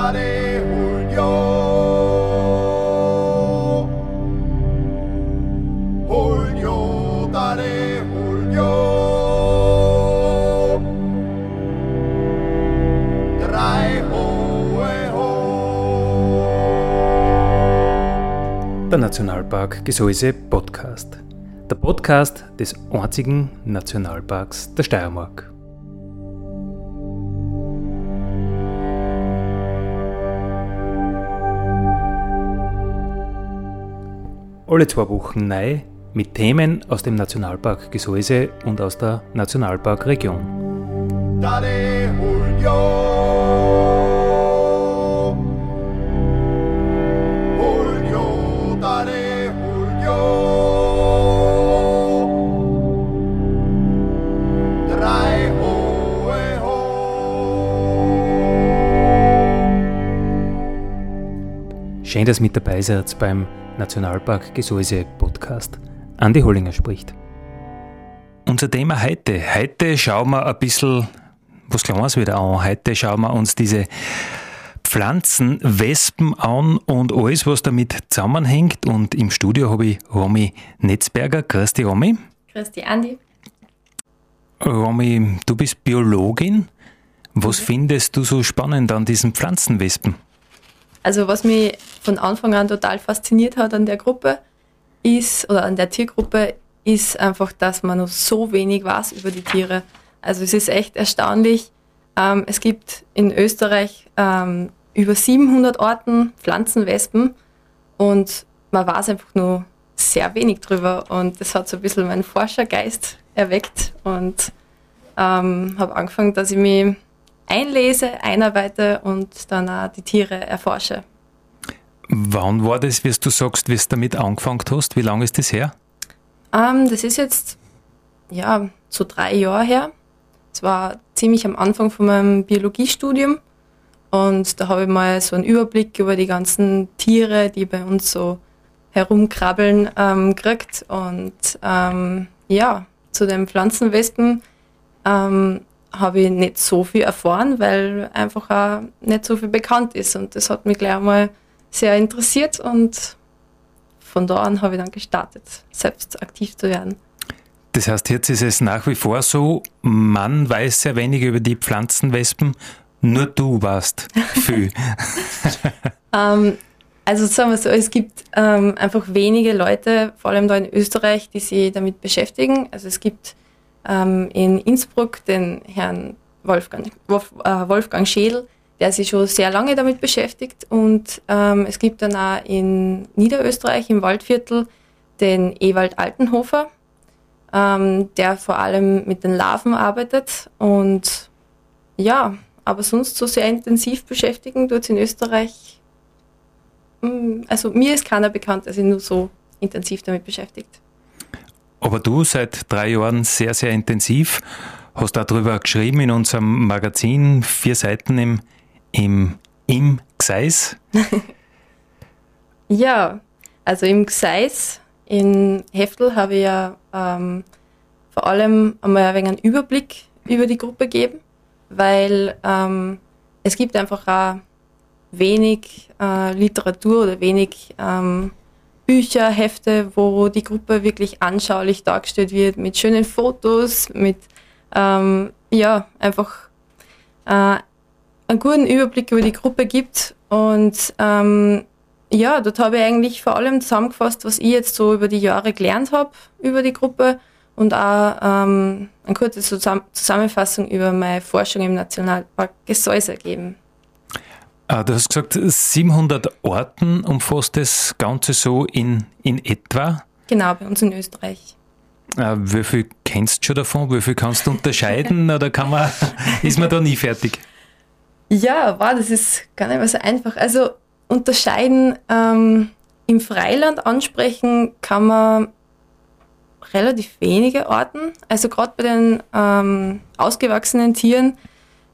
Dale Julio. Julio, dale Julio. Drei hohe ho. Der Nationalpark Gesäuse Podcast. Der Podcast des einzigen Nationalparks der Steiermark. Alle zwei Wochen neu mit Themen aus dem Nationalpark Gesäuse und aus der Nationalparkregion. Dale Julio. Schön, dass ihr mit dabei seid beim Nationalpark Gesäuse Podcast. Andi Hollinger spricht. Unser Thema heute. Heute schauen wir ein bisschen was Kleines wieder an. Heute schauen wir uns diese Pflanzen, Wespen an und alles, was damit zusammenhängt. Und im Studio habe ich Romy Netzberger. Grüß dich, Romy. Grüß dich, Andi. Romy, du bist Biologin. Was findest du so spannend an diesen Pflanzenwespen? Also was mich von Anfang an total fasziniert hat an der Gruppe ist, oder an der Tiergruppe, ist einfach, dass man noch so wenig weiß über die Tiere. Also es ist echt erstaunlich. Ähm, es gibt in Österreich ähm, über 700 Arten Pflanzenwespen und man weiß einfach nur sehr wenig drüber und das hat so ein bisschen meinen Forschergeist erweckt und ähm, habe angefangen, dass ich mich einlese, einarbeite und dann auch die Tiere erforsche. Wann war das, wie du sagst, wie du damit angefangen hast? Wie lange ist das her? Ähm, das ist jetzt ja so drei Jahre her. Es war ziemlich am Anfang von meinem Biologiestudium und da habe ich mal so einen Überblick über die ganzen Tiere, die bei uns so herumkrabbeln, ähm, gekriegt. Und ähm, ja, zu den Pflanzenwespen ähm, habe ich nicht so viel erfahren, weil einfach auch nicht so viel bekannt ist. Und das hat mich gleich einmal sehr interessiert und von da an habe ich dann gestartet, selbst aktiv zu werden. Das heißt, jetzt ist es nach wie vor so, man weiß sehr wenig über die Pflanzenwespen, nur du warst viel. Ähm, also sagen wir so, es gibt ähm, einfach wenige Leute, vor allem da in Österreich, die sich damit beschäftigen. Also es gibt ähm, in Innsbruck den Herrn Wolfgang, Wolf, äh, Wolfgang Schädel, der sich schon sehr lange damit beschäftigt. Und ähm, es gibt dann auch in Niederösterreich im Waldviertel den Ewald Altenhofer, ähm, der vor allem mit den Larven arbeitet. Und ja, aber sonst so sehr intensiv beschäftigen tut in Österreich. mm, Also mir ist keiner bekannt, der sich nur so intensiv damit beschäftigt. Aber du seit drei Jahren sehr, sehr intensiv, hast darüber geschrieben in unserem Magazin, vier Seiten im, im, im Gseis. Ja, also im Gseis in Heftel habe ich ja ähm, vor allem einmal ein wenig einen Überblick über die Gruppe gegeben, weil ähm, es gibt einfach auch wenig äh, Literatur oder wenig ähm, Bücher, Hefte, wo die Gruppe wirklich anschaulich dargestellt wird, mit schönen Fotos, mit ähm, ja, einfach äh, einen guten Überblick über die Gruppe gibt. Und ähm, ja, dort habe ich eigentlich vor allem zusammengefasst, was ich jetzt so über die Jahre gelernt habe über die Gruppe und auch ähm, eine kurze Zusam Zusammenfassung über meine Forschung im Nationalpark Gesäuse geben. Ah, Du hast gesagt, 700 Orten umfasst das Ganze so in, in etwa. Genau, bei uns in Österreich. Äh, Wie viel kennst du schon davon? Wie viel kannst du unterscheiden? Oder kann man, ist man da nie fertig? Ja, wow, das ist gar nicht mehr so einfach. Also unterscheiden ähm, im Freiland ansprechen kann man relativ wenige Arten. Also gerade bei den ähm, ausgewachsenen Tieren,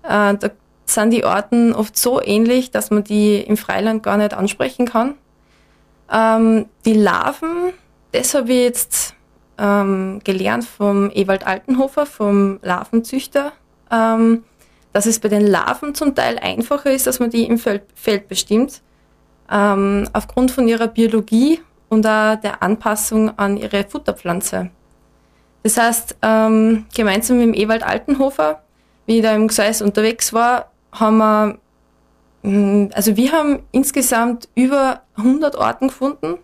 äh, da sind die Arten oft so ähnlich, dass man die im Freiland gar nicht ansprechen kann. Ähm, die Larven, das habe ich jetzt ähm, gelernt vom Ewald Altenhofer, vom Larvenzüchter, ähm, dass es bei den Larven zum Teil einfacher ist, dass man die im Feld, Feld bestimmt, ähm, aufgrund von ihrer Biologie und auch der Anpassung an ihre Futterpflanze. Das heißt, ähm, gemeinsam mit dem Ewald Altenhofer, wie ich da im Gseis unterwegs war, haben wir, mm, also wir haben insgesamt über 100 Orten gefunden.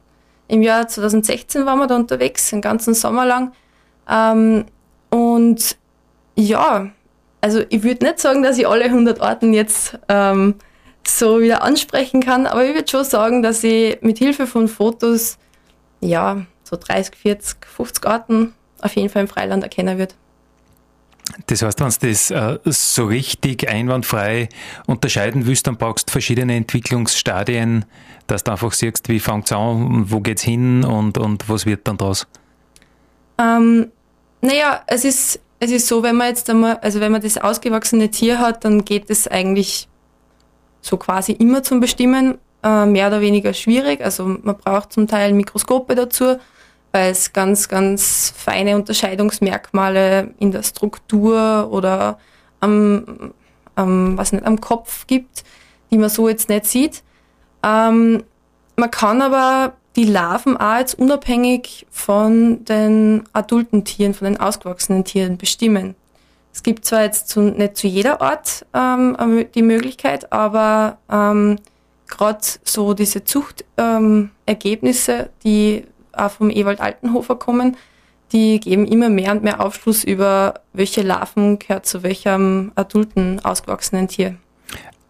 Im Jahr 2016 waren wir da unterwegs, den ganzen Sommer lang. Ähm, und ja, also ich würde nicht sagen, dass ich alle 100 Orten jetzt ähm, so wieder ansprechen kann, aber ich würde schon sagen, dass ich mit Hilfe von Fotos, ja, so 30, 40, 50 Orten auf jeden Fall im Freiland erkennen wird. Das heißt, wenn du das äh, so richtig einwandfrei unterscheiden willst, dann brauchst du verschiedene Entwicklungsstadien, dass du einfach siehst, wie fängt es an, wo geht es hin und, und was wird dann daraus? Ähm, naja, es ist, es ist so, wenn man jetzt einmal, also wenn man das ausgewachsene Tier hat, dann geht es eigentlich so quasi immer zum Bestimmen, äh, mehr oder weniger schwierig. Also man braucht zum Teil Mikroskope dazu, weil es ganz, ganz feine Unterscheidungsmerkmale in der Struktur oder am, am, was nicht, am Kopf gibt, die man so jetzt nicht sieht. Ähm, man kann aber die Larven auch jetzt unabhängig von den adulten Tieren, von den ausgewachsenen Tieren bestimmen. Es gibt zwar jetzt zu, nicht zu jeder Art ähm, die Möglichkeit, aber ähm, gerade so diese Zuchtergebnisse, ähm, die auch vom Ewald Altenhofer kommen, die geben immer mehr und mehr Aufschluss über, welche Larven gehört zu welchem adulten, ausgewachsenen Tier.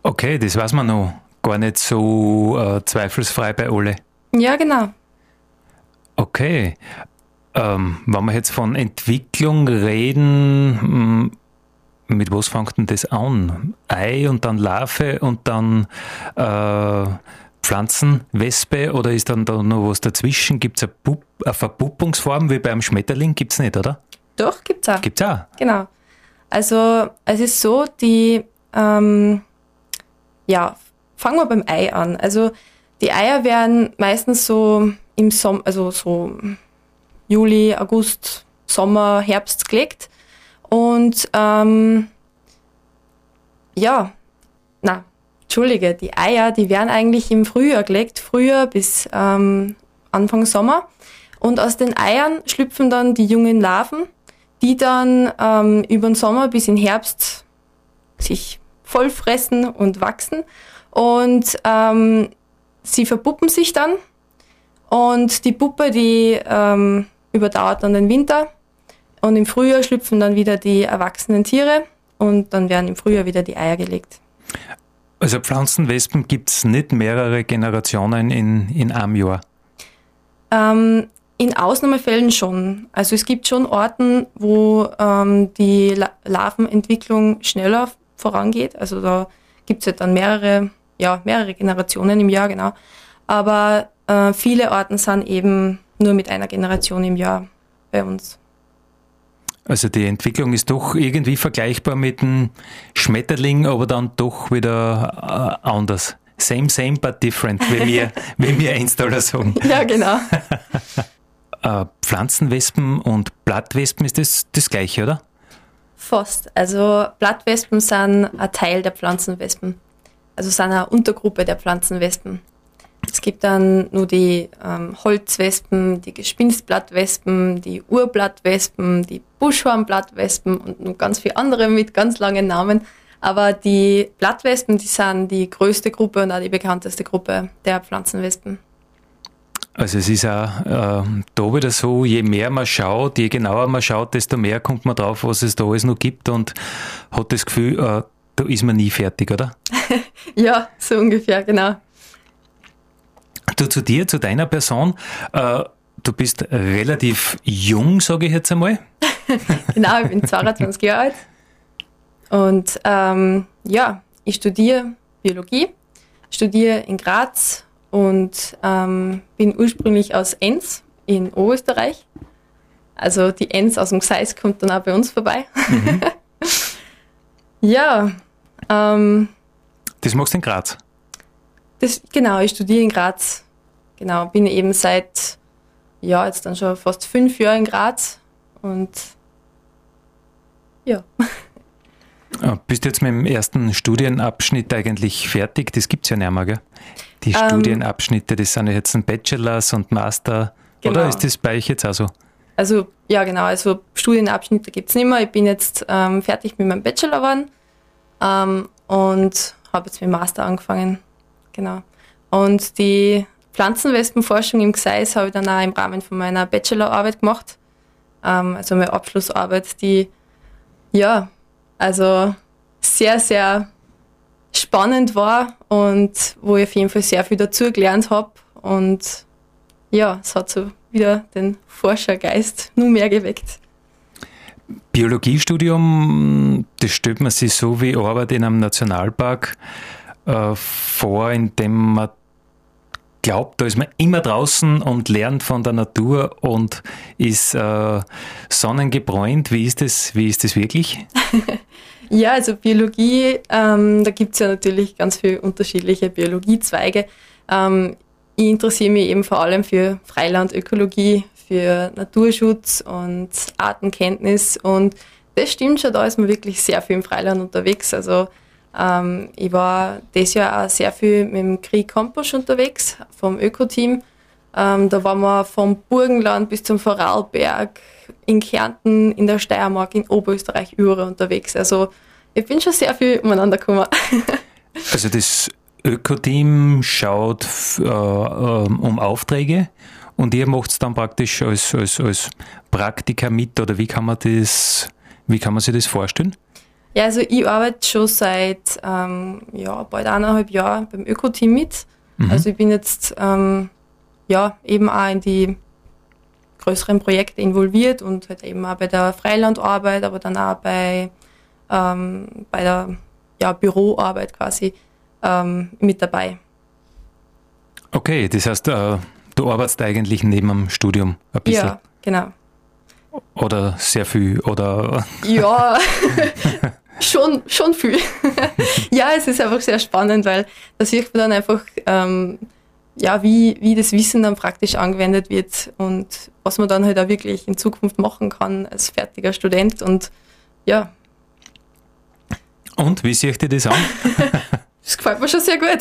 Okay, das weiß man noch gar nicht so äh, zweifelsfrei bei alle. Ja, genau. Okay. Ähm, wenn wir jetzt von Entwicklung reden, hm, mit was fängt denn das an? Ei und dann Larve und dann äh, Pflanzenwespe oder ist dann da noch was dazwischen? Gibt es eine, eine, Verpuppungsform wie beim Schmetterling? Gibt es nicht, oder? Doch, gibt es auch. Gibt es auch? Genau. Also es ist so, die, ähm, ja, fangen wir beim Ei an. Also die Eier werden meistens so im Sommer, also so Juli, August, Sommer, Herbst gelegt. Und ähm, ja, na, Entschuldige, die Eier, die werden eigentlich im Frühjahr gelegt, Frühjahr bis ähm, Anfang Sommer. Und aus den Eiern schlüpfen dann die jungen Larven, die dann ähm, über den Sommer bis in Herbst sich voll fressen und wachsen. Und ähm, sie verpuppen sich dann. Und die Puppe, die ähm, überdauert dann den Winter. Und im Frühjahr schlüpfen dann wieder die erwachsenen Tiere und dann werden im Frühjahr wieder die Eier gelegt. Also Pflanzenwespen gibt es nicht mehrere Generationen in, in einem Jahr? Ähm, in Ausnahmefällen schon. Also es gibt schon Orten, wo ähm, die Larvenentwicklung schneller vorangeht. Also da gibt es halt dann mehrere, ja, mehrere Generationen im Jahr, genau. Aber äh, viele Orten sind eben nur mit einer Generation im Jahr bei uns. Also die Entwicklung ist doch irgendwie vergleichbar mit dem Schmetterling, aber dann doch wieder äh, anders. Same, same, but different, wie wir, wie wir Einstaller sagen. Ja, genau. äh, Pflanzenwespen und Blattwespen ist das das gleiche, oder? Fast. Also Blattwespen sind ein Teil der Pflanzenwespen. Also sind eine Untergruppe der Pflanzenwespen. Es gibt dann nur die ähm, Holzwespen, die Gespinstblattwespen, die Urblattwespen, die Buschhornblattwespen und noch ganz viele andere mit ganz langen Namen. Aber die Blattwespen, die sind die größte Gruppe und auch die bekannteste Gruppe der Pflanzenwespen. Also es ist auch äh, da wieder so, je mehr man schaut, je genauer man schaut, desto mehr kommt man drauf, was es da alles noch gibt und hat das Gefühl, äh, da ist man nie fertig, oder? ja, so ungefähr, genau. Du zu dir, zu deiner Person. Äh, du bist relativ jung, sage ich jetzt einmal. genau, ich bin 22 Jahre alt. Und ähm, ja, ich studiere Biologie, studiere in Graz und ähm, bin ursprünglich aus Enns in Oberösterreich. Also die Enns aus dem Gseis kommt dann auch bei uns vorbei. Mhm. ja. Ähm, das machst du in Graz? Das, genau, ich studiere in Graz. Genau, bin eben seit, ja, jetzt dann schon fast fünf Jahren in Graz und ja. Ah, Bist du jetzt mit dem ersten Studienabschnitt eigentlich fertig? Das gibt es ja nicht mehr, gell? Die Ähm. Studienabschnitte, das sind ja jetzt ein Bachelors und Master. Oder Genau. ist das bei euch jetzt auch so? Also ja genau, also Studienabschnitte gibt's nicht mehr. Ich bin jetzt ähm, fertig mit meinem Bachelor geworden ähm, und habe jetzt mit dem Master angefangen. Genau. Und die Pflanzenwespenforschung im Gseis habe ich dann auch im Rahmen von meiner Bachelorarbeit gemacht. Ähm, also meine Abschlussarbeit, die ja, also sehr, sehr spannend war und wo ich auf jeden Fall sehr viel dazu gelernt habe. Und ja, es hat so wieder den Forschergeist nur mehr geweckt. Biologiestudium, das stellt man sich so wie Arbeit in einem Nationalpark äh, vor, indem man glaubt, da ist man immer draußen und lernt von der Natur und ist äh, sonnengebräunt. Wie ist das, wie ist das wirklich? Ja, also Biologie, ähm, da gibt's ja natürlich ganz viele unterschiedliche Biologiezweige. Ähm, ich interessiere mich eben vor allem für Freilandökologie, für Naturschutz und Artenkenntnis und das stimmt schon, da ist man wirklich sehr viel im Freiland unterwegs. Also ähm, ich war dieses Jahr auch sehr viel mit dem Krieg Campus unterwegs, vom Öko-Team. Ähm, da waren wir vom Burgenland bis zum Vorarlberg, in Kärnten, in der Steiermark, in Oberösterreich, überall unterwegs. Also ich bin schon sehr viel umeinander gekommen. Also das Öko-Team schaut äh, ähm, um Aufträge und ihr macht es dann praktisch als, als, als Praktiker mit oder wie kann man das, wie kann man sich das vorstellen? Ja, also ich arbeite schon seit ähm, ja, bald eineinhalb Jahren beim Öko-Team mit. Also ich bin jetzt ähm, ja eben auch in die größeren Projekte involviert und halt eben auch bei der Freilandarbeit, aber dann auch bei, ähm, bei der ja, Büroarbeit quasi ähm, mit dabei. Okay, das heißt, äh, du arbeitest eigentlich neben dem Studium ein bisschen Ja, genau. oder sehr viel oder Ja, schon, schon viel. ja, es ist einfach sehr spannend, weil da sieht man dann einfach, ähm, ja, wie, wie das Wissen dann praktisch angewendet wird und was man dann halt auch wirklich in Zukunft machen kann als fertiger Student. Und ja, und wie seht ihr das an? das gefällt mir schon sehr gut.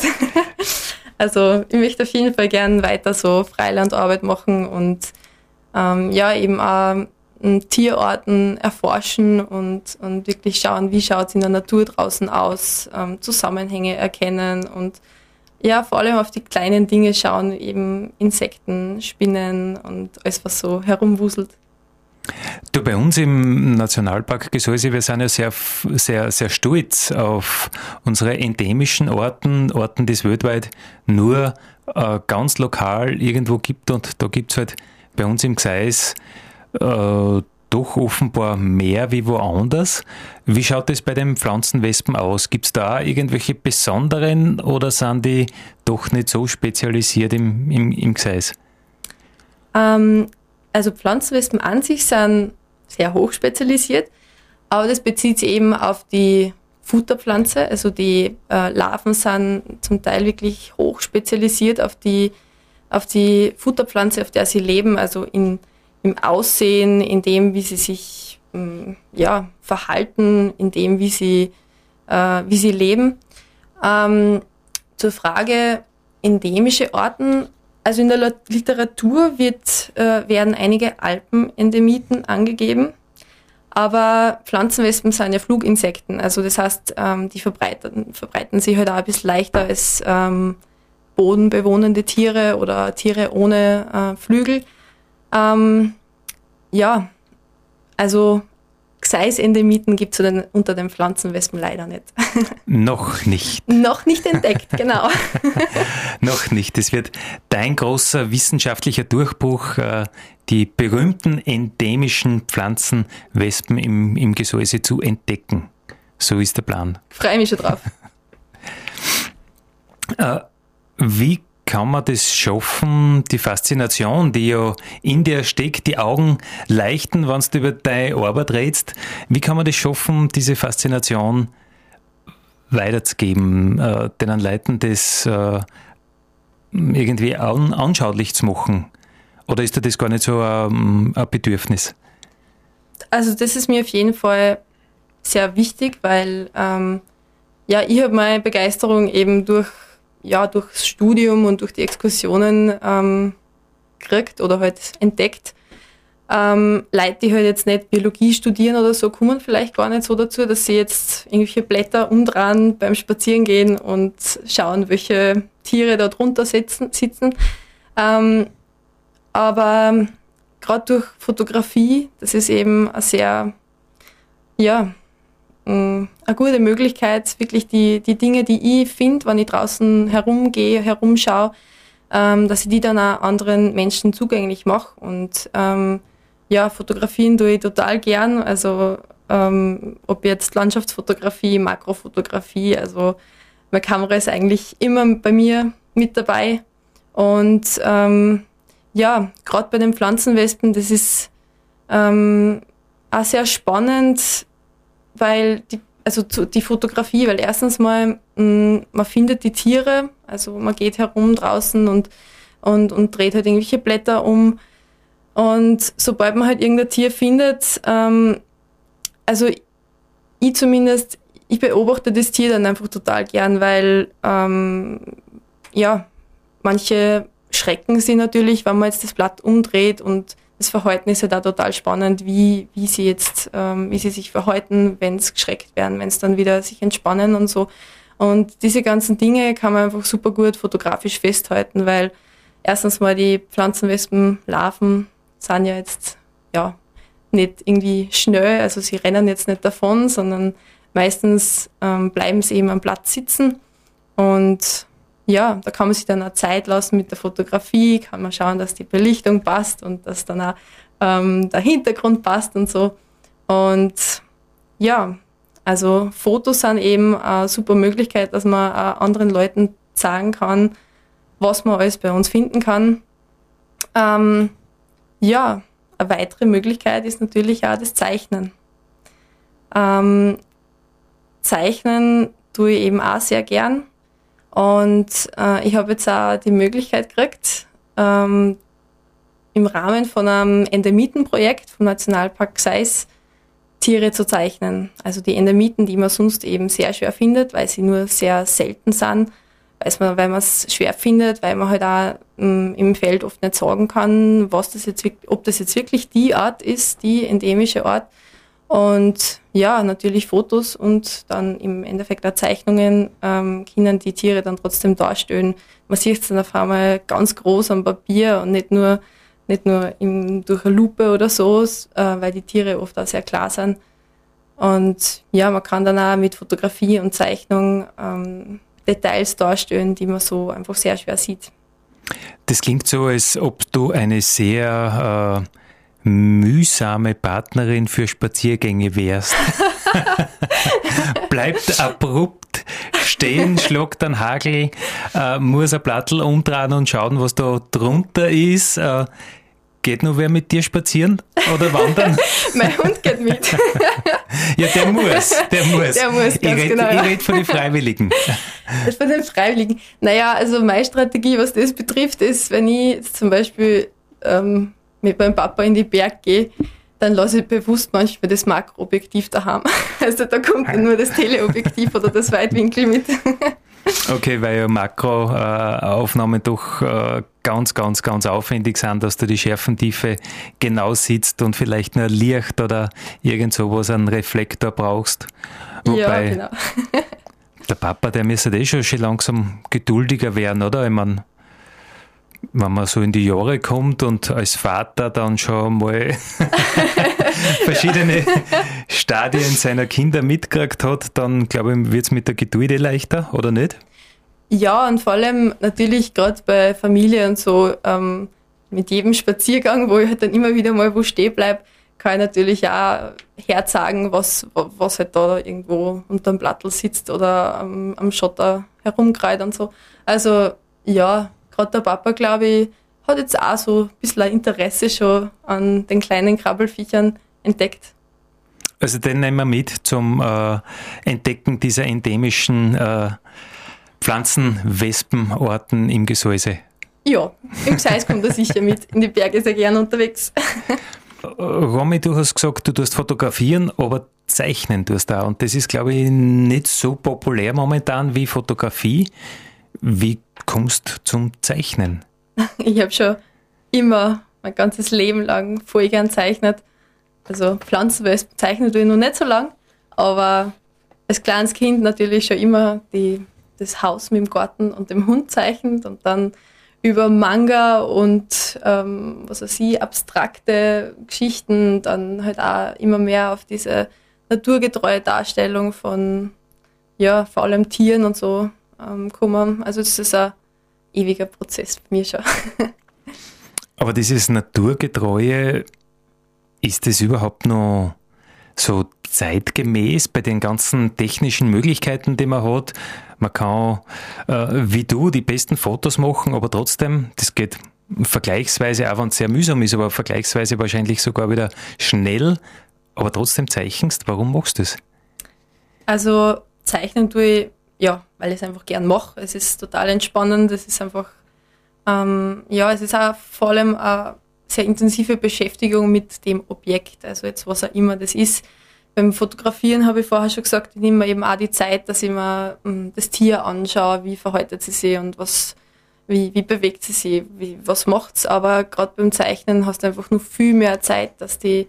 also ich möchte auf jeden Fall gern weiter so Freilandarbeit machen und ähm, ja, eben auch Tierarten erforschen und, und wirklich schauen, wie schaut es in der Natur draußen aus, ähm, Zusammenhänge erkennen und ja, vor allem auf die kleinen Dinge schauen, eben Insekten, Spinnen und alles, was so herumwuselt. Du, bei uns im Nationalpark Gesäuse, wir sind ja sehr, sehr, sehr stolz auf unsere endemischen Orten, Orten, die es weltweit nur äh, ganz lokal irgendwo gibt und da gibt es halt bei uns im Gseis äh, doch offenbar mehr wie woanders. Wie schaut es bei den Pflanzenwespen aus? Gibt es da irgendwelche besonderen oder sind die doch nicht so spezialisiert im, im, im Gseis? Ähm, also Pflanzenwespen an sich sind sehr hoch spezialisiert, aber das bezieht sich eben auf die Futterpflanze. Also die äh, Larven sind zum Teil wirklich hoch spezialisiert auf die, auf die Futterpflanze, auf der sie leben, also in, im Aussehen, in dem, wie sie sich ähm, ja, verhalten, in dem, wie sie, äh, wie sie leben. Ähm, zur Frage endemische Arten also in der Literatur wird, äh, werden einige Alpenendemiten angegeben, aber Pflanzenwespen sind ja Fluginsekten. Also das heißt, ähm, die verbreiten, verbreiten sich halt auch ein bisschen leichter als ähm, bodenbewohnende Tiere oder Tiere ohne äh, Flügel. Ähm, ja, also Gseis-Endemiten gibt es unter den Pflanzenwespen leider nicht. Noch nicht. Noch nicht entdeckt, genau. Noch nicht. Es wird dein großer wissenschaftlicher Durchbruch, äh, die berühmten endemischen Pflanzenwespen im, im Gesäuse zu entdecken. So ist der Plan. Freue mich schon drauf. Wie kann man das schaffen, die Faszination, die ja in dir steckt, die Augen leichten, wenn du über deine Arbeit redest, wie kann man das schaffen, diese Faszination weiterzugeben, äh, den Leuten das äh, irgendwie an, anschaulich zu machen? Oder ist dir das gar nicht so ähm, ein Bedürfnis? Also das ist mir auf jeden Fall sehr wichtig, weil ähm, ja, ich habe meine Begeisterung eben durch ja, durchs Studium und durch die Exkursionen ähm, gekriegt oder halt entdeckt. Ähm, Leute, die halt jetzt nicht Biologie studieren oder so, kommen vielleicht gar nicht so dazu, dass sie jetzt irgendwelche Blätter umdrehen beim Spazierengehen und schauen, welche Tiere da drunter sitzen. sitzen. Ähm, aber gerade durch Fotografie, das ist eben eine sehr, ja, eine gute Möglichkeit, wirklich die, die Dinge, die ich finde, wenn ich draußen herumgehe, herumschaue, ähm, dass ich die dann auch anderen Menschen zugänglich mache. Und ähm, ja, Fotografien tue ich total gern. Also ähm, ob jetzt Landschaftsfotografie, Makrofotografie, also meine Kamera ist eigentlich immer bei mir mit dabei. Und ähm, ja, gerade bei den Pflanzenwespen, das ist ähm, auch sehr spannend, weil die, also die Fotografie, weil erstens mal, mh, mm, man findet die Tiere, also man geht herum draußen und, und, und dreht halt irgendwelche Blätter um. Und sobald man halt irgendein Tier findet, ähm, also ich zumindest, ich beobachte das Tier dann einfach total gern, weil ähm, ja, manche schrecken sie natürlich, wenn man jetzt das Blatt umdreht und das Verhalten ist ja da total spannend, wie, wie sie jetzt, ähm, wie sie sich verhalten, wenn es geschreckt werden, wenn es dann wieder sich entspannen und so. Und diese ganzen Dinge kann man einfach super gut fotografisch festhalten, weil erstens mal die Pflanzenwespenlarven sind ja jetzt, ja, nicht irgendwie schnell, also sie rennen jetzt nicht davon, sondern meistens ähm, bleiben sie eben am Platz sitzen und ja, da kann man sich dann auch Zeit lassen mit der Fotografie, kann man schauen, dass die Belichtung passt und dass dann auch ähm, der Hintergrund passt und so. Und ja, also Fotos sind eben eine super Möglichkeit, dass man anderen Leuten sagen kann, was man alles bei uns finden kann. Ähm, ja, eine weitere Möglichkeit ist natürlich auch das Zeichnen. Ähm, Zeichnen tue ich eben auch sehr gern. Und äh, ich habe jetzt auch die Möglichkeit gekriegt, ähm, im Rahmen von einem Endemitenprojekt vom Nationalpark Seis Tiere zu zeichnen. Also die Endemiten, die man sonst eben sehr schwer findet, weil sie nur sehr selten sind, man, weil man es schwer findet, weil man halt auch ähm, im Feld oft nicht sagen kann, was das jetzt, ob das jetzt wirklich die Art ist, die endemische Art. Und ja, natürlich Fotos und dann im Endeffekt auch Zeichnungen ähm, können die Tiere dann trotzdem darstellen. Man sieht es dann auf einmal ganz groß am Papier und nicht nur, nicht nur in, durch eine Lupe oder so, äh, weil die Tiere oft auch sehr klar sind. Und ja, man kann dann auch mit Fotografie und Zeichnung ähm, Details darstellen, die man so einfach sehr schwer sieht. Das klingt so, als ob du eine sehr äh mühsame Partnerin für Spaziergänge wärst. Bleibt abrupt stehen, schlagt dann Hagel, äh, muss ein Plattel umdrehen und schauen, was da drunter ist. Äh, geht nur wer mit dir spazieren oder wandern? mein Hund geht mit. ja, der muss, der muss. Der muss, ganz ich red, genau. Ich rede von den Freiwilligen. Von den Freiwilligen. Naja, also meine Strategie, was das betrifft, ist, wenn ich zum Beispiel ähm, mit meinem Papa in die Berg gehe, dann lasse ich bewusst manchmal das Makroobjektiv daheim. Also da kommt dann nur das Teleobjektiv oder das Weitwinkel mit. Okay, weil ja Makroaufnahmen doch äh, ganz, ganz, ganz aufwendig sind, dass du die Schärfentiefe genau sitzt und vielleicht nur Licht oder irgend sowas, einen Reflektor brauchst. Wobei ja, genau. der Papa, der müsste eh schon, schon langsam geduldiger werden, oder? Ich meine, wenn man so in die Jahre kommt und als Vater dann schon mal verschiedene Stadien seiner Kinder mitgekriegt hat, dann glaube ich, wird es mit der Geduld leichter, oder nicht? Ja, und vor allem natürlich gerade bei Familie und so, ähm, mit jedem Spaziergang, wo ich halt dann immer wieder mal wo stehen bleibe, kann ich natürlich auch herzagen, was, was halt da irgendwo unter dem Plattel sitzt oder am, am Schotter herumkreit und so. Also ja, gerade der Papa, glaube ich, hat jetzt auch so ein bisschen ein Interesse schon an den kleinen Krabbelfiechern entdeckt. Also den nehmen wir mit zum äh, Entdecken dieser endemischen äh, Pflanzenwespenorten im Gesäuse. Ja, im Gesäß kommt er sicher mit. In die Berge sehr gern unterwegs. Romy, du hast gesagt, du tust fotografieren, aber zeichnen tust da. Und das ist, glaube ich, nicht so populär momentan wie Fotografie. Wie kommst du zum Zeichnen? Ich habe schon immer mein ganzes Leben lang voll gern zeichnet. Also Pflanzenwelt zeichnet ich noch nicht so lang, aber als kleines Kind natürlich schon immer die, das Haus mit dem Garten und dem Hund zeichnet und dann über Manga und ähm, was weiß ich, abstrakte Geschichten dann halt auch immer mehr auf diese naturgetreue Darstellung von ja, vor allem Tieren und so ähm, kommen. Also das ist ein ewiger Prozess für mich schon. Aber dieses Naturgetreue, ist das überhaupt noch so zeitgemäß bei den ganzen technischen Möglichkeiten, die man hat? Man kann, äh, wie du, die besten Fotos machen, aber trotzdem, das geht vergleichsweise, auch wenn es sehr mühsam ist, aber vergleichsweise wahrscheinlich sogar wieder schnell, aber trotzdem zeichnest. Warum machst du das? Also zeichnen tue ich, ja, weil ich es einfach gern mache. Es ist total entspannend, es ist einfach ähm, ja, es ist auch vor allem eine sehr intensive Beschäftigung mit dem Objekt, also jetzt was auch immer das ist. Beim Fotografieren habe ich vorher schon gesagt, ich nehme mir eben auch die Zeit, dass ich mir ähm, das Tier anschaue, wie verhaltet sie sich und was, wie, wie bewegt sie sich, wie, was macht's. Aber gerade beim Zeichnen hast du einfach nur viel mehr Zeit, dass die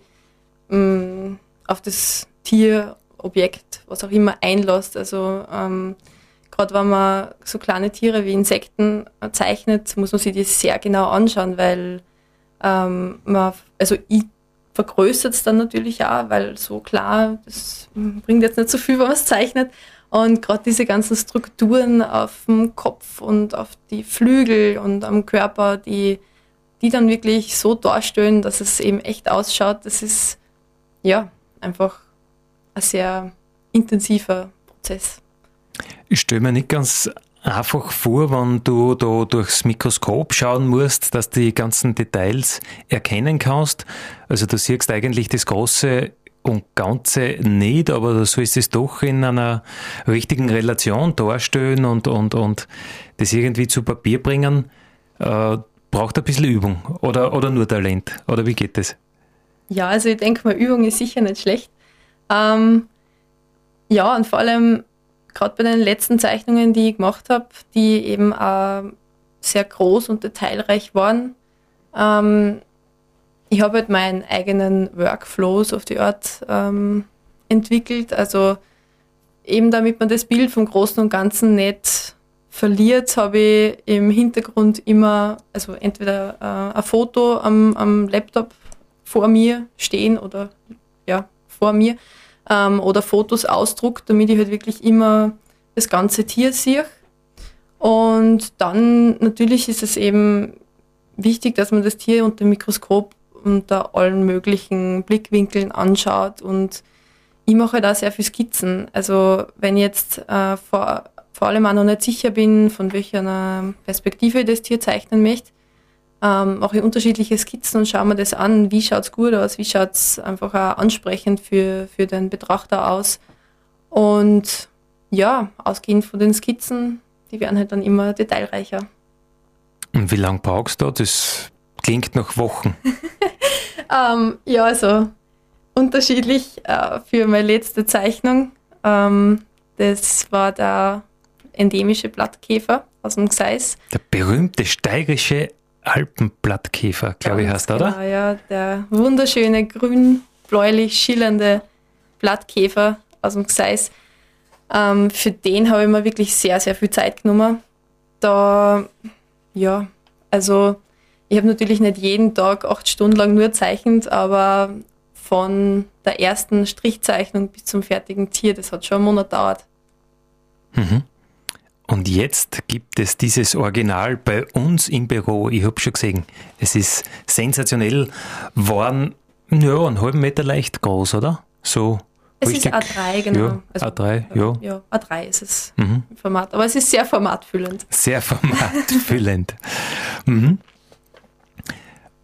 ähm, auf das Tierobjekt, was auch immer, einlässt. Also ähm, gerade wenn man so kleine Tiere wie Insekten zeichnet, muss man sich die sehr genau anschauen, weil ähm, man, also ich vergrößert es dann natürlich auch, weil so klar, das bringt jetzt nicht so viel, wenn man es zeichnet. Und gerade diese ganzen Strukturen auf dem Kopf und auf die Flügel und am Körper, die, die dann wirklich so darstellen, dass es eben echt ausschaut, das ist ja einfach ein sehr intensiver Prozess. Ich stelle mir nicht ganz einfach vor, wenn du da durchs Mikroskop schauen musst, dass du die ganzen Details erkennen kannst. Also du siehst eigentlich das Große und Ganze nicht, aber du sollst es doch in einer richtigen Relation darstellen und, und, und das irgendwie zu Papier bringen. Äh, braucht ein bisschen Übung oder, oder nur Talent? Oder wie geht das? Ja, also ich denke mal, Übung ist sicher nicht schlecht. Ähm, ja, und vor allem gerade bei den letzten Zeichnungen, die ich gemacht habe, die eben auch sehr groß und detailreich waren, ähm, ich habe halt meinen eigenen Workflows auf die Art ähm, entwickelt. Also eben damit man das Bild vom Großen und Ganzen nicht verliert, habe ich im Hintergrund immer, also entweder äh, ein Foto am, am Laptop vor mir stehen oder ja, vor mir ähm, oder Fotos ausdruckt, damit ich halt wirklich immer das ganze Tier sehe. Und dann natürlich ist es eben wichtig, dass man das Tier unter dem Mikroskop unter allen möglichen Blickwinkeln anschaut und ich mache halt auch sehr viel Skizzen. Also wenn ich jetzt äh, vor, vor allem auch noch nicht sicher bin, von welcher Perspektive ich das Tier zeichnen möchte, ähm, mache ich unterschiedliche Skizzen und schaue mir das an, wie schaut es gut aus, wie schaut es einfach auch ansprechend für, für den Betrachter aus. Und ja, ausgehend von den Skizzen, die werden halt dann immer detailreicher. Und wie lange brauchst du? Das klingt nach Wochen. ähm, ja, also unterschiedlich äh, für meine letzte Zeichnung. Ähm, das war der endemische Blattkäfer aus dem Gseis. Der berühmte steirische Alpenblattkäfer, glaube ich, heißt er, oder? Ja, ja, der wunderschöne grün-bläulich schillernde Blattkäfer aus dem Gseis. Ähm, für den habe ich mir wirklich sehr, sehr viel Zeit genommen. Da, ja, also ich habe natürlich nicht jeden Tag acht Stunden lang nur zeichnet, aber von der ersten Strichzeichnung bis zum fertigen Tier, das hat schon einen Monat gedauert. Mhm. Und jetzt gibt es dieses Original bei uns im Büro. Ich habe schon gesehen, es ist sensationell, waren ja, einen halben Meter leicht groß, oder? So. Es richtig. ist A3, genau. Ja, also, A3, ja. Ja, A3 ist es mhm. im Format. Aber es ist sehr formatfüllend. Sehr formatfüllend. mhm.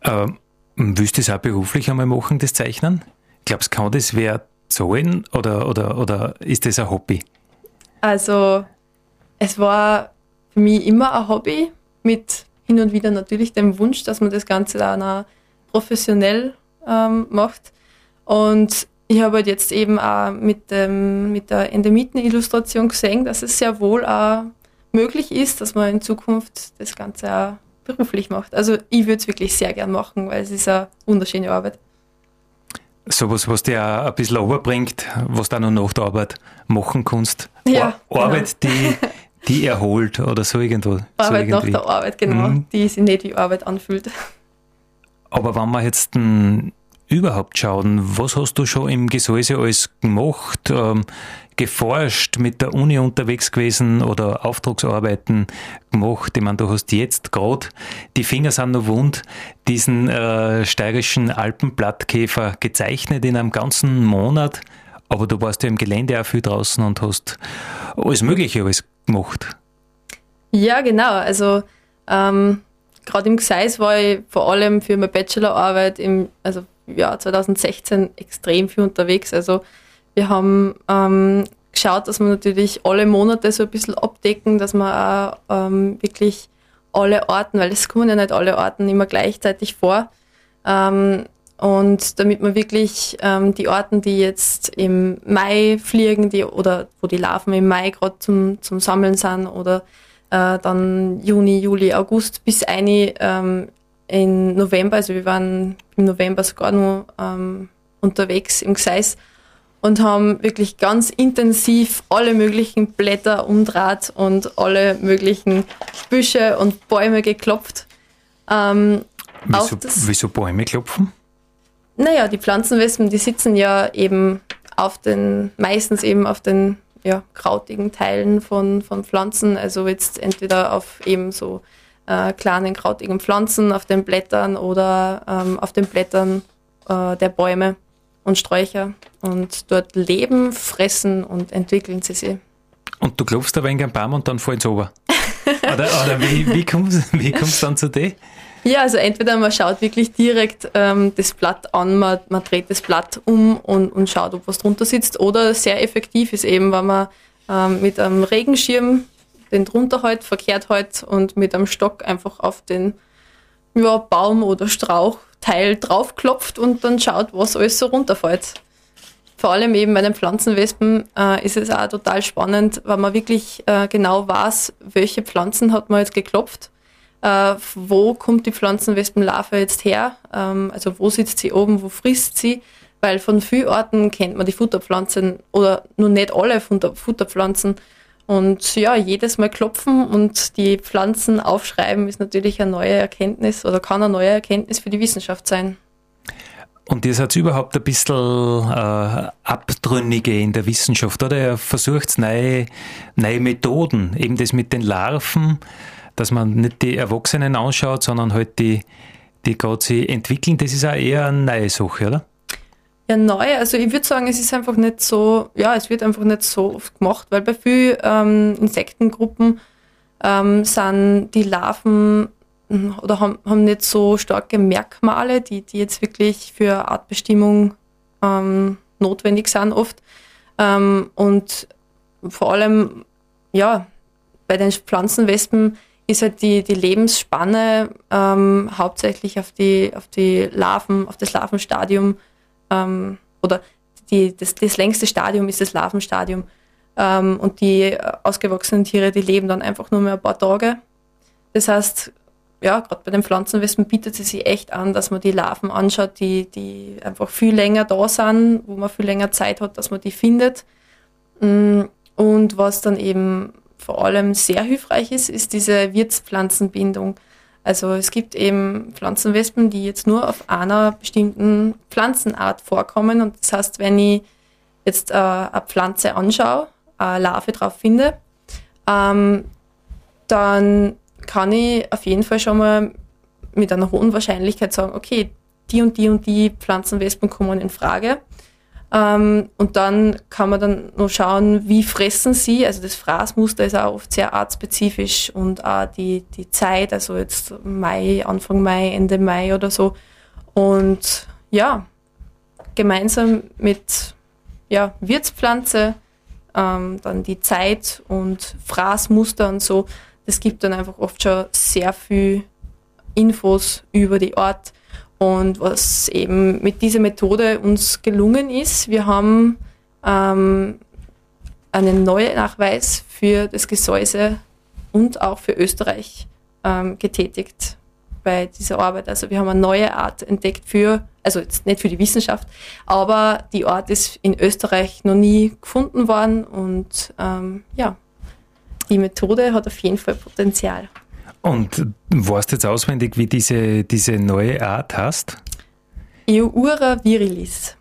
ähm, willst du das auch beruflich einmal machen, das Zeichnen? Glaubst du, kann das wer zahlen oder, oder, oder ist das ein Hobby? Also, es war für mich immer ein Hobby mit hin und wieder natürlich dem Wunsch, dass man das Ganze dann auch professionell ähm, macht. Und ich habe halt jetzt eben auch mit, dem, mit der Endemitenillustration gesehen, dass es sehr wohl auch möglich ist, dass man in Zukunft das Ganze auch beruflich macht. Also ich würde es wirklich sehr gern machen, weil es ist eine wunderschöne Arbeit. Sowas, was dir auch ein bisschen überbringt, was du noch nach der Arbeit machen kannst. Ja, Arbeit, genau. die, die erholt oder so irgendwo. Arbeit so nach der Arbeit, genau, mhm. die sich nicht wie Arbeit anfühlt. Aber wenn man jetzt ein überhaupt schauen? Was hast du schon im Gesäuse alles gemacht, ähm, geforscht, mit der Uni unterwegs gewesen oder Auftragsarbeiten gemacht? Ich meine, du hast jetzt gerade, die Finger sind noch wund, diesen äh, steirischen Alpenblattkäfer gezeichnet in einem ganzen Monat, aber du warst ja im Gelände auch viel draußen und hast alles Mögliche alles gemacht. Ja, genau. Also ähm, gerade im Gseis war ich vor allem für meine Bachelorarbeit im, also Jahr 2016 extrem viel unterwegs. Also wir haben ähm, geschaut, dass wir natürlich alle Monate so ein bisschen abdecken, dass wir auch ähm, wirklich alle Orten, weil es kommen ja nicht alle Orten immer gleichzeitig vor. Ähm, und damit man wirklich ähm, die Orten, die jetzt im Mai fliegen, die, oder wo die Larven im Mai gerade zum, zum Sammeln sind, oder äh, dann Juni, Juli, August bis eine ähm, in November, also wir waren im November sogar noch ähm, unterwegs im Gseis und haben wirklich ganz intensiv alle möglichen Blätter umdraht und alle möglichen Büsche und Bäume geklopft. Ähm, wieso, wieso Bäume klopfen? Naja, die Pflanzenwespen, die sitzen ja eben auf den, meistens eben auf den ja, krautigen Teilen von, von Pflanzen, also jetzt entweder auf eben so äh, kleinen krautigen Pflanzen auf den Blättern oder ähm, auf den Blättern äh, der Bäume und Sträucher. Und dort leben, fressen und entwickeln sie sich. Und du klopfst aber in einen Baum und dann fällt es runter. oder, oder wie, wie kommst du wie dann zu dir? Ja, also entweder man schaut wirklich direkt ähm, das Blatt an, man, man dreht das Blatt um und, und schaut, ob was drunter sitzt. Oder sehr effektiv ist eben, wenn man ähm, mit einem Regenschirm den drunter halt, verkehrt halt und mit einem Stock einfach auf den ja, Baum oder Strauchteil draufklopft und dann schaut, was alles so runterfällt. Vor allem eben bei den Pflanzenwespen äh, ist es auch total spannend, weil man wirklich äh, genau weiß, welche Pflanzen hat man jetzt geklopft, äh, wo kommt die Pflanzenwespenlarve jetzt her, ähm, also wo sitzt sie oben, wo frisst sie, weil von vielen Orten kennt man die Futterpflanzen oder nur nicht alle Futterpflanzen. Und ja, jedes Mal klopfen und die Pflanzen aufschreiben ist natürlich eine neue Erkenntnis oder kann eine neue Erkenntnis für die Wissenschaft sein. Und ihr seid überhaupt ein bisschen äh, Abtrünnige in der Wissenschaft, oder? Ihr versucht neue, neue Methoden, eben das mit den Larven, dass man nicht die Erwachsenen anschaut, sondern halt die, die gerade sie entwickeln. Das ist auch eher eine neue Sache, oder? Ja, neu. Also ich würde sagen, es ist einfach nicht so, ja, es wird einfach nicht so oft gemacht, weil bei vielen ähm, Insektengruppen ähm, sind die Larven hm, oder haben, haben nicht so starke Merkmale, die, die jetzt wirklich für Artbestimmung ähm, notwendig sind oft. Ähm, und vor allem, ja, bei den Pflanzenwespen ist halt die, die Lebensspanne ähm, hauptsächlich auf die, auf die Larven, auf das Larvenstadium ähm, oder die, das, das längste Stadium ist das Larvenstadium. Ähm, und die ausgewachsenen Tiere, die leben dann einfach nur mehr ein paar Tage. Das heißt, ja, gerade bei den Pflanzenwespen bietet es sich echt an, dass man die Larven anschaut, die, die einfach viel länger da sind, wo man viel länger Zeit hat, dass man die findet. Mm, und was dann eben vor allem sehr hilfreich ist, ist diese Wirtspflanzenbindung. Also es gibt eben Pflanzenwespen, die jetzt nur auf einer bestimmten Pflanzenart vorkommen. Und das heißt, wenn ich jetzt äh, eine Pflanze anschaue, eine Larve drauf finde, ähm, dann kann ich auf jeden Fall schon mal mit einer hohen Wahrscheinlichkeit sagen, okay, die und die und die Pflanzenwespen kommen in Frage. Ähm, und dann kann man dann noch schauen, wie fressen sie. Also das Fraßmuster ist auch oft sehr artspezifisch und auch die, die Zeit, also jetzt Mai, Anfang Mai, Ende Mai oder so. Und ja, gemeinsam mit ja, Wirtspflanze, ähm, dann die Zeit und Fraßmuster und so, das gibt dann einfach oft schon sehr viel Infos über die Art Und was eben mit dieser Methode uns gelungen ist, wir haben ähm, einen neuen Nachweis für das Gesäuse und auch für Österreich ähm, getätigt bei dieser Arbeit. Also wir haben eine neue Art entdeckt für, also jetzt nicht für die Wissenschaft, aber die Art ist in Österreich noch nie gefunden worden und ähm, ja, die Methode hat auf jeden Fall Potenzial. Und weißt du jetzt auswendig, wie diese, diese neue Art heißt? Eura virilis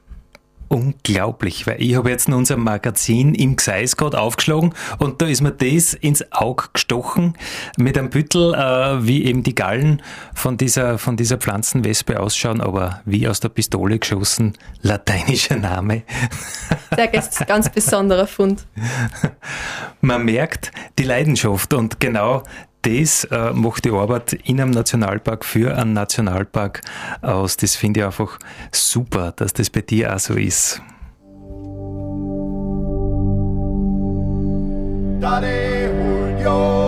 unglaublich, weil ich habe jetzt in unserem Magazin im Gseis gerade aufgeschlagen und da ist mir das ins Auge gestochen mit einem Büttel, äh, wie eben die Gallen von dieser, von dieser Pflanzenwespe ausschauen, aber wie aus der Pistole geschossen, lateinischer Name. Der ist ganz besonderer Fund. Man merkt die Leidenschaft und genau das äh, macht die Arbeit in einem Nationalpark für einen Nationalpark aus. Das finde ich einfach super, dass das bei dir auch so ist. Dare Julio.